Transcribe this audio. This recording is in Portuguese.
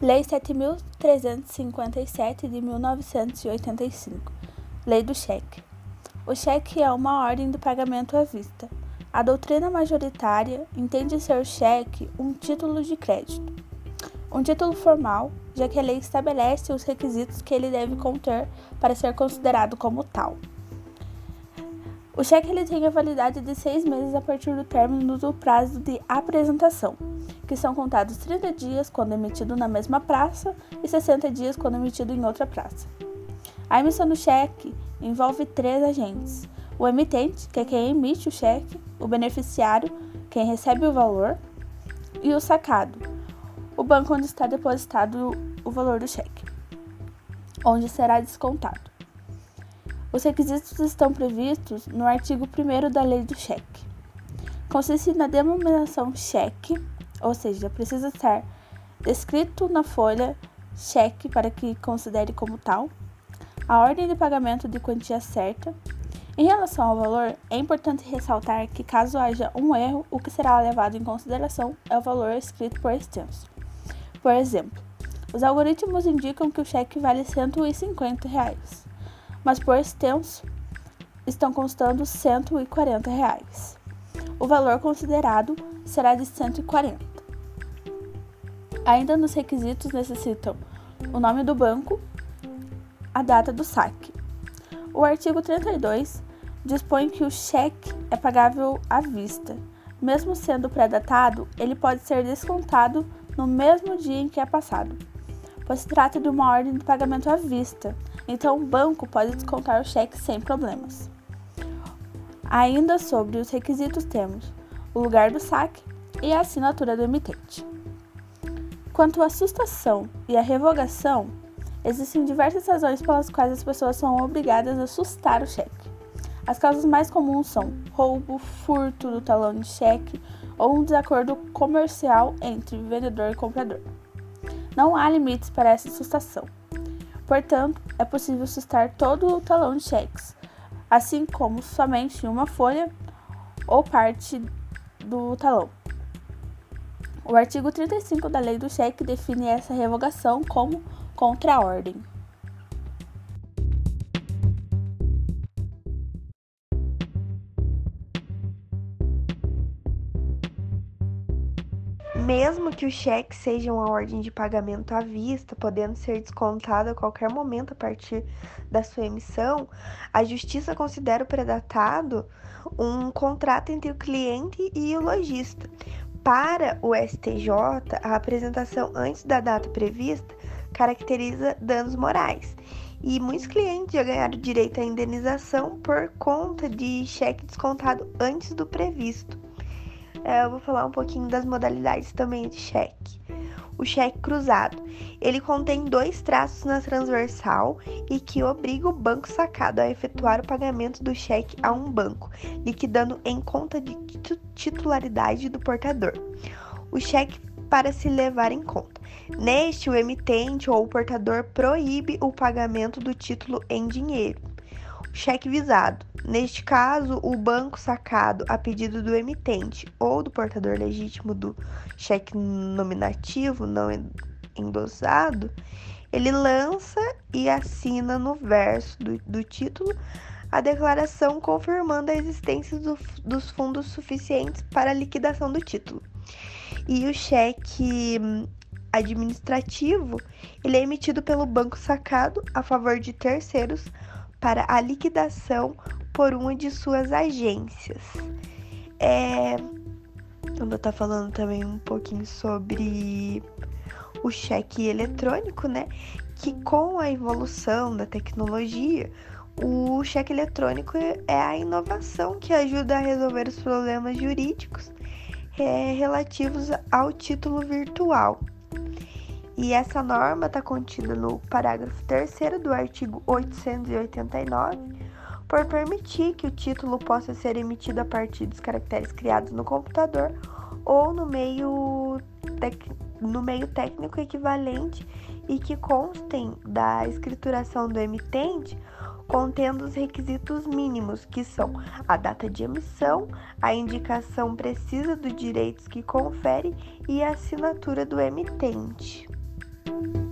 Lei 7.357 de 1985 Lei do Cheque. O cheque é uma ordem de pagamento à vista. A doutrina majoritária entende ser o cheque um título de crédito. Um título formal, já que a lei estabelece os requisitos que ele deve conter para ser considerado como tal. O cheque ele tem a validade de seis meses a partir do término do prazo de apresentação, que são contados 30 dias quando emitido na mesma praça e 60 dias quando emitido em outra praça. A emissão do cheque envolve três agentes: o emitente, que é quem emite o cheque, o beneficiário, quem recebe o valor, e o sacado, o banco onde está depositado o valor do cheque, onde será descontado. Os requisitos estão previstos no artigo 1 da Lei do Cheque. Consiste na denominação cheque, ou seja, precisa estar descrito na folha cheque para que considere como tal a ordem de pagamento de quantia certa. Em relação ao valor, é importante ressaltar que, caso haja um erro, o que será levado em consideração é o valor escrito por extenso. Por exemplo, os algoritmos indicam que o cheque vale 150 reais, mas por extenso estão constando 140 reais. O valor considerado será de 140. Ainda nos requisitos necessitam o nome do banco, a data do saque. O artigo 32 dispõe que o cheque é pagável à vista. Mesmo sendo pré-datado, ele pode ser descontado no mesmo dia em que é passado, pois se trata de uma ordem de pagamento à vista, então o banco pode descontar o cheque sem problemas. Ainda sobre os requisitos temos o lugar do saque e a assinatura do emitente. Quanto à sustação e à revogação, Existem diversas razões pelas quais as pessoas são obrigadas a sustar o cheque. As causas mais comuns são roubo, furto do talão de cheque ou um desacordo comercial entre vendedor e comprador. Não há limites para essa sustação. Portanto, é possível sustar todo o talão de cheques, assim como somente uma folha ou parte do talão. O artigo 35 da Lei do Cheque define essa revogação como contra Mesmo que o cheque seja uma ordem de pagamento à vista, podendo ser descontado a qualquer momento a partir da sua emissão, a Justiça considera o predatado um contrato entre o cliente e o lojista. Para o STJ, a apresentação antes da data prevista caracteriza danos morais. E muitos clientes já ganharam direito à indenização por conta de cheque descontado antes do previsto. É, eu vou falar um pouquinho das modalidades também de cheque. O cheque cruzado. Ele contém dois traços na transversal e que obriga o banco sacado a efetuar o pagamento do cheque a um banco, liquidando em conta de titularidade do portador. O cheque para se levar em conta. Neste, o emitente ou o portador proíbe o pagamento do título em dinheiro. Cheque visado. Neste caso, o banco sacado a pedido do emitente ou do portador legítimo do cheque nominativo não endossado, ele lança e assina no verso do, do título a declaração confirmando a existência do, dos fundos suficientes para a liquidação do título. E o cheque administrativo, ele é emitido pelo banco sacado a favor de terceiros para a liquidação por uma de suas agências. É, eu vou estar falando também um pouquinho sobre o cheque eletrônico, né? Que com a evolução da tecnologia, o cheque eletrônico é a inovação que ajuda a resolver os problemas jurídicos é, relativos ao título virtual. E essa norma está contida no parágrafo 3 do artigo 889, por permitir que o título possa ser emitido a partir dos caracteres criados no computador ou no meio, no meio técnico equivalente e que constem da escrituração do emitente contendo os requisitos mínimos, que são a data de emissão, a indicação precisa dos direitos que confere e a assinatura do emitente. Bye.